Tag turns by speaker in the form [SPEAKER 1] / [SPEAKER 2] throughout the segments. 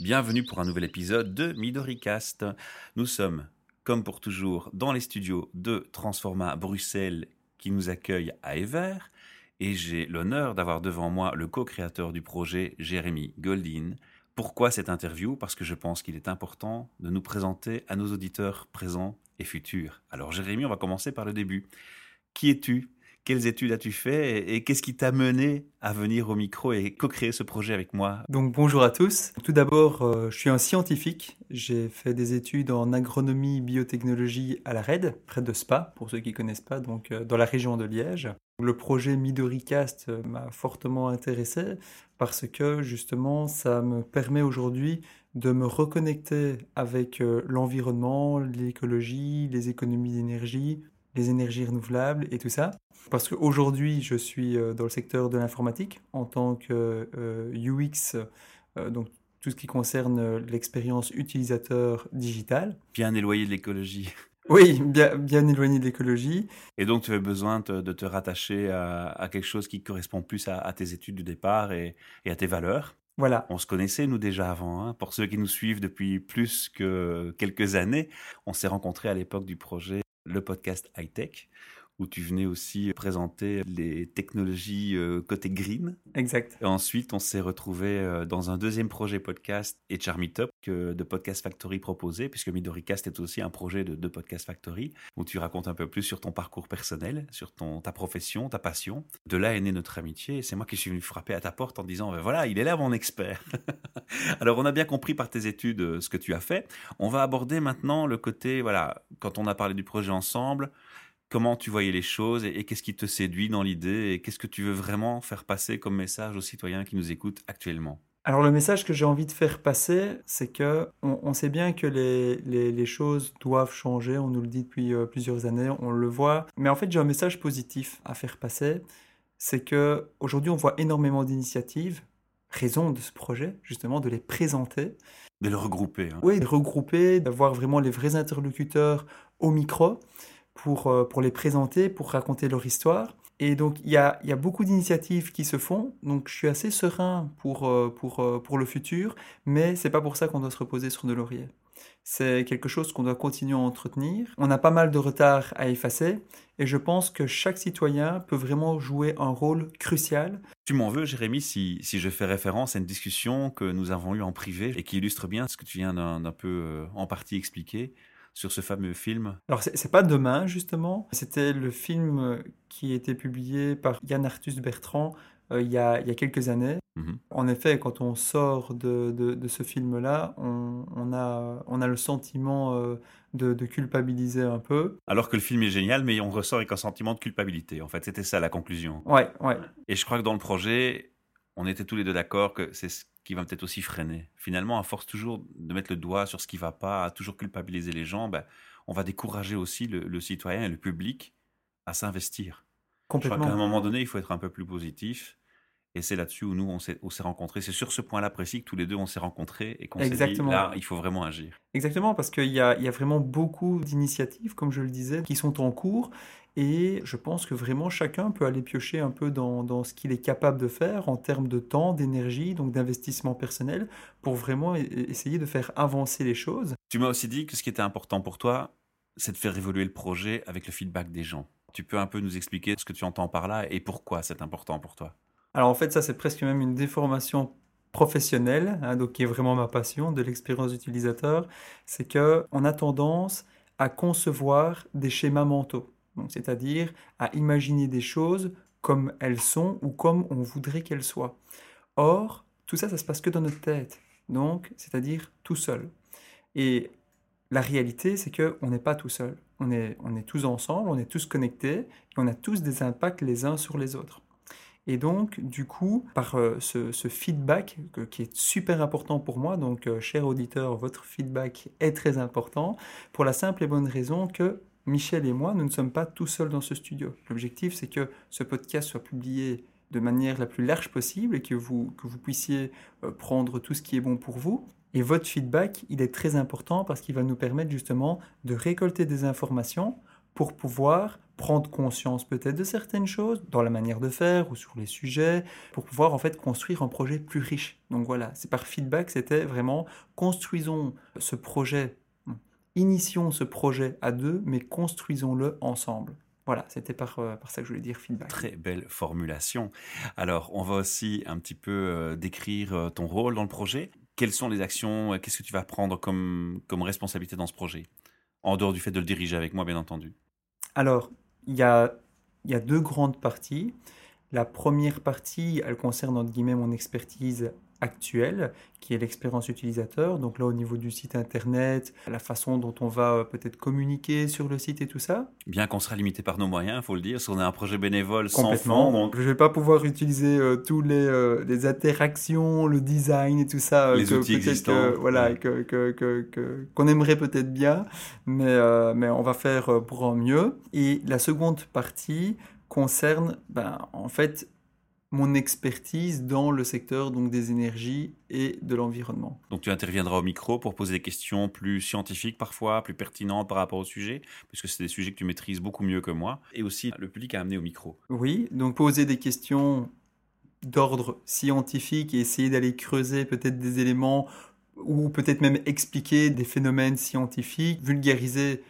[SPEAKER 1] Bienvenue pour un nouvel épisode de MidoriCast. Nous sommes, comme pour toujours, dans les studios de Transforma Bruxelles qui nous accueille à Ever. Et j'ai l'honneur d'avoir devant moi le co-créateur du projet, Jérémy Goldin. Pourquoi cette interview? Parce que je pense qu'il est important de nous présenter à nos auditeurs présents et futurs. Alors Jérémy, on va commencer par le début. Qui es-tu? Quelles études as-tu fait et, qu'est-ce qui t'a mené à venir au micro et co-créer ce projet avec moi?
[SPEAKER 2] Donc bonjour à tous. Tout d'abord, euh, je suis un scientifique. J'ai fait des études en agronomie biotechnologie à la RED, près de Spa, pour ceux qui connaissent pas, donc euh, dans la région de Liège. Le projet MidoriCast euh, m'a fortement intéressé parce que justement, ça me permet aujourd'hui de me reconnecter avec l'environnement, l'écologie, les économies d'énergie, les énergies renouvelables et tout ça. Parce qu'aujourd'hui, je suis euh, dans le secteur de l'informatique en tant que euh, UX, euh, donc tout ce qui concerne l'expérience utilisateur digital.
[SPEAKER 1] Bien éloigné de l'écologie.
[SPEAKER 2] Oui, bien, bien éloigné de l'écologie.
[SPEAKER 1] Et donc, tu avais besoin de te rattacher à, quelque chose qui correspond plus à, tes études du départ et, à tes valeurs.
[SPEAKER 2] Voilà.
[SPEAKER 1] On se connaissait, nous, déjà avant. Hein. Pour ceux qui nous suivent depuis plus que quelques années, on s'est rencontrés à l'époque du projet Le Podcast High Tech où tu venais aussi présenter les technologies euh, côté green.
[SPEAKER 2] Exact.
[SPEAKER 1] Et ensuite, on s'est retrouvé euh, dans un deuxième projet podcast et Meetup que de Podcast Factory proposé, puisque MidoriCast est aussi un projet de, de, Podcast Factory, où tu racontes un peu plus sur ton parcours personnel, sur ton, ta profession, ta passion. De là est née notre amitié, et c'est moi qui suis venu frapper à ta porte en disant, ben voilà, il est là mon expert. Alors, on a bien compris par tes études euh, ce que tu as fait. On va aborder maintenant le côté, voilà, quand on a parlé du projet ensemble, comment tu voyais les choses et, qu'est-ce qui te séduit dans l'idée et qu'est-ce que tu veux vraiment faire passer comme message aux citoyens qui nous écoutent actuellement?
[SPEAKER 2] Alors le message que j'ai envie de faire passer, c'est que on, sait bien que les, les, choses doivent changer, on nous le dit depuis euh, plusieurs années, on le voit, mais en fait j'ai un message positif à faire passer, c'est que aujourd'hui on voit énormément d'initiatives, raison de ce projet justement de les présenter,
[SPEAKER 1] de les regrouper. Hein.
[SPEAKER 2] Oui, de regrouper, d'avoir vraiment les vrais interlocuteurs au micro pour, euh, pour les présenter, pour raconter leur histoire. Et donc, il y a, beaucoup d'initiatives qui se font. Donc, je suis assez serein pour, euh, euh, le futur, mais c'est pas pour ça qu'on doit se reposer sur de lauriers. C'est quelque chose qu'on doit continuer à entretenir. On a pas mal de retard à effacer et je pense que chaque citoyen peut vraiment jouer un rôle crucial.
[SPEAKER 1] Tu m'en veux, Jérémy, si, je fais référence à une discussion que nous avons eue en privé et qui illustre bien ce que tu viens d'un peu en partie expliquer sur ce fameux film
[SPEAKER 2] Alors, c'est pas demain, justement. C'était le film qui a été publié par Yann Arthus Bertrand euh, il, y a, il, y a, quelques années. Mhm. En effet, quand on sort de, de, ce film-là, on, on, a, on a le sentiment euh, de, de, culpabiliser un peu.
[SPEAKER 1] Alors que le film est génial, mais on ressort avec un sentiment de culpabilité. En fait, c'était ça la conclusion.
[SPEAKER 2] Ouais, ouais.
[SPEAKER 1] Et je crois que dans le projet, on était tous les deux d'accord que c'est ce qui va peut-être aussi freiner. Finalement, à force toujours de mettre le doigt sur ce qui va pas, à toujours culpabiliser les gens, ben, on va décourager aussi le, citoyen et le public à s'investir.
[SPEAKER 2] Complètement. Je
[SPEAKER 1] crois qu'à un moment donné, il faut être un peu plus positif. Et c'est là-dessus où nous, on s'est rencontrés. C'est sur ce point-là précis que tous les deux, on s'est rencontrés et qu'on s'est dit, là, il faut vraiment agir.
[SPEAKER 2] Exactement, parce qu'il y a, y a vraiment beaucoup d'initiatives, comme je le disais, qui sont en cours. Et je pense que vraiment chacun peut aller piocher un peu dans, dans ce qu'il est capable de faire en termes de temps, d'énergie, donc d'investissement personnel, pour vraiment e-, e-, essayer de faire avancer les choses.
[SPEAKER 1] Tu m'as aussi dit que ce qui était important pour toi, c'est de faire évoluer le projet avec le feedback des gens. Tu peux un peu nous expliquer ce que tu entends par là et pourquoi c'est important pour toi?
[SPEAKER 2] Alors en fait, ça c'est presque même une déformation professionnelle, hein, qui est vraiment ma passion de l'expérience utilisateur, c'est que on a tendance à concevoir des schémas mentaux c'est-à-dire à imaginer des choses comme elles sont ou comme on voudrait qu'elles soient. Or, tout ça, ça se passe que dans notre tête, donc, c'est-à-dire tout seul. Et la réalité, c'est qu'on n'est pas tout seul. On est, on est tous ensemble, on est tous connectés, et on a tous des impacts les uns sur les autres. Et donc, du coup, par euh, ce, feedback qui est super important pour moi, donc, euh, cher auditeur, votre feedback est très important, pour la simple et bonne raison que Michel et moi, nous ne sommes pas tout seuls dans ce studio. L'objectif, c'est que ce podcast soit publié de manière la plus large possible et que vous, que vous puissiez euh, prendre tout ce qui est bon pour vous. Et votre feedback, il est très important parce qu'il va nous permettre justement de récolter des informations pour pouvoir prendre conscience peut-être de certaines choses dans la manière de faire ou sur les sujets pour pouvoir en fait construire un projet plus riche. Donc voilà, c'est par feedback, c'était vraiment construisons ce projet, initions ce projet à deux, mais construisons-le ensemble. Voilà, c'était par, euh, par ça que je voulais dire feedback.
[SPEAKER 1] Très belle formulation. Alors, on va aussi un petit peu euh, décrire euh, ton rôle dans le projet. Quelles sont les actions Qu'est-ce que tu vas prendre comme, comme responsabilité dans ce projet? En dehors du fait de le diriger avec moi, bien entendu.
[SPEAKER 2] Alors, il y a, deux grandes parties. La première partie, elle concerne entre guillemets mon expertise actuelle, qui est l'expérience utilisateur. Donc là, au niveau du site internet, la façon dont on va euh, peut-être communiquer sur le site et tout ça.
[SPEAKER 1] Bien qu'on sera limité par nos moyens, il faut le dire. Si on a un projet bénévole
[SPEAKER 2] sans
[SPEAKER 1] fond,
[SPEAKER 2] donc... je ne vais pas pouvoir utiliser euh, tous les, euh, les, interactions, le design et tout ça.
[SPEAKER 1] les outils existants.
[SPEAKER 2] voilà, que, que, qu'on aimerait peut-être bien, mais, mais on va faire pour en mieux. Et la seconde partie concerne, ben, en fait, mon expertise dans le secteur donc des énergies et de l'environnement.
[SPEAKER 1] Donc tu interviendras au micro pour poser des questions plus scientifiques parfois, plus pertinentes par rapport au sujet, puisque c'est des sujets que tu maîtrises beaucoup mieux que moi, et aussi le public à amener au micro.
[SPEAKER 2] Oui, donc poser des questions d'ordre scientifique et essayer d'aller creuser peut-être des éléments ou peut-être même expliquer des phénomènes scientifiques, vulgariser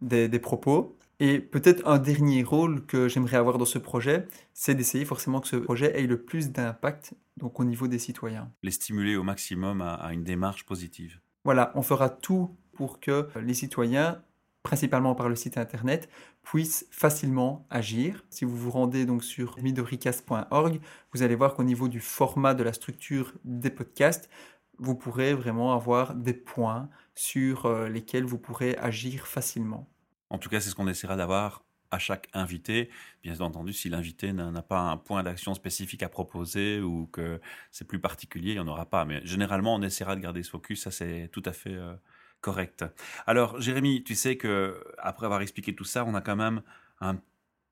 [SPEAKER 2] des, des propos. Et peut-être un dernier rôle que j'aimerais avoir dans ce projet, c'est d'essayer forcément que ce projet ait le plus d'impact donc au niveau des citoyens.
[SPEAKER 1] Les stimuler au maximum à, une démarche positive.
[SPEAKER 2] Voilà, on fera tout pour que les citoyens, principalement par le site internet, puissent facilement agir. Si vous vous rendez donc sur midoricast.org, vous allez voir qu'au niveau du format de la structure des podcasts, vous pourrez vraiment avoir des points sur euh, lesquels vous pourrez agir facilement.
[SPEAKER 1] En tout cas, c'est ce qu'on essaiera d'avoir à chaque invité. Bien entendu, si l'invité n'a pas un point d'action spécifique à proposer ou que c'est plus particulier, il n'y en aura pas. Mais généralement, on essaiera de garder ce focus. Ça, c'est tout à fait euh, correct. Alors, Jérémy, tu sais que après avoir expliqué tout ça, on a quand même un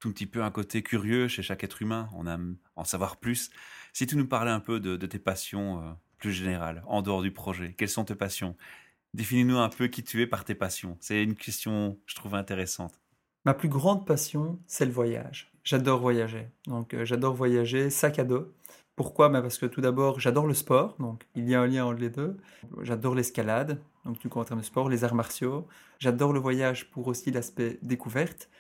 [SPEAKER 1] tout petit peu un côté curieux chez chaque être humain. On aime en savoir plus. Si tu nous parlais un peu de, tes passions euh, plus générales, en dehors du projet, quelles sont tes passions? Définis-nous un peu qui tu es par tes passions. C'est une question, je trouve, intéressante.
[SPEAKER 2] Ma plus grande passion, c'est le voyage. J'adore voyager. Donc, euh, j'adore voyager sac à dos. Pourquoi? Ben, Parce que tout d'abord, j'adore le sport. Donc, il y a un lien entre les deux. J'adore l'escalade. Donc, du coup, en termes de sport, les arts martiaux. J'adore le voyage pour aussi l'aspect découverte.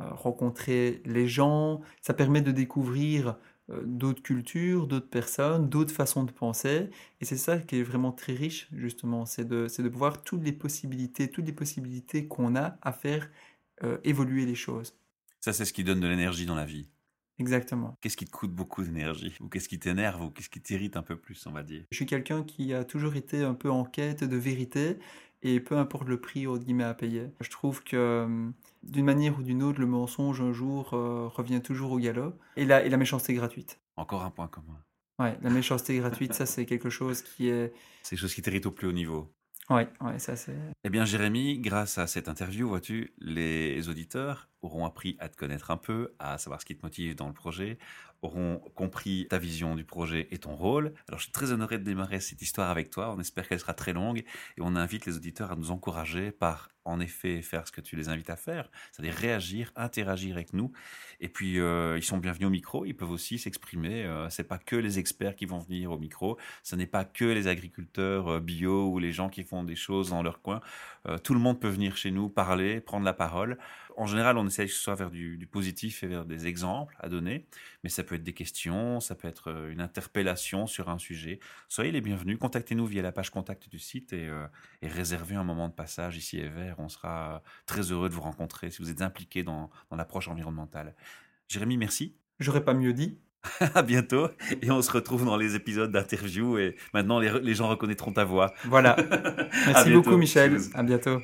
[SPEAKER 2] Euh, rencontrer les gens. Ça permet de découvrir d'autres cultures, d'autres personnes, d'autres façons de penser. Et c'est ça qui est vraiment très riche, justement, c'est de, de voir toutes les possibilités, toutes les possibilités qu'on a à faire euh, évoluer les choses.
[SPEAKER 1] Ça, c'est ce qui donne de l'énergie dans la vie.
[SPEAKER 2] Exactement.
[SPEAKER 1] Qu'est-ce qui te coûte beaucoup d'énergie? Ou qu'est-ce qui t'énerve? Ou qu'est-ce qui t'irrite un peu plus, on va dire?
[SPEAKER 2] Je suis quelqu'un qui a toujours été un peu en quête de vérité et peu importe le prix au guillemets à payer. Je trouve que hum, d'une manière ou d'une autre, le mensonge un jour euh, revient toujours au galop et la, et la méchanceté gratuite.
[SPEAKER 1] Encore un point commun.
[SPEAKER 2] Ouais, la méchanceté gratuite, ça c'est quelque chose qui est.
[SPEAKER 1] C'est quelque chose qui t'irrite au plus haut niveau.
[SPEAKER 2] Ouais, ouais, ça c'est.
[SPEAKER 1] Eh bien, Jérémy, grâce à cette interview, vois-tu, les auditeurs auront appris à te connaître un peu, à savoir ce qui te motive dans le projet, auront compris ta vision du projet et ton rôle. Alors, je suis très honoré de démarrer cette histoire avec toi. On espère qu'elle sera très longue et on invite les auditeurs à nous encourager par en effet faire ce que tu les invites à faire, c'est-à-dire réagir, interagir avec nous. Et puis euh, ils sont bienvenus au micro, ils peuvent aussi s'exprimer. Euh, c'est pas que les experts qui vont venir au micro, ce n'est pas que les agriculteurs euh, bio ou les gens qui font des choses dans leur coin. Euh, tout le monde peut venir chez nous, parler, prendre la parole. En général, on essaie que ce soit vers du, positif et vers des exemples à donner, mais ça peut être des questions, ça peut être une interpellation sur un sujet. Soyez les bienvenus, contactez-nous via la page contact du site et, et réservez un moment de passage ici et vers on sera très heureux de vous rencontrer si vous êtes impliqué dans, l'approche environnementale. Jérémy, merci.
[SPEAKER 2] J'aurais pas mieux dit.
[SPEAKER 1] à bientôt et on se retrouve dans les épisodes d'interview et maintenant les, gens reconnaîtront ta voix.
[SPEAKER 2] Voilà. Merci beaucoup Michel. À bientôt.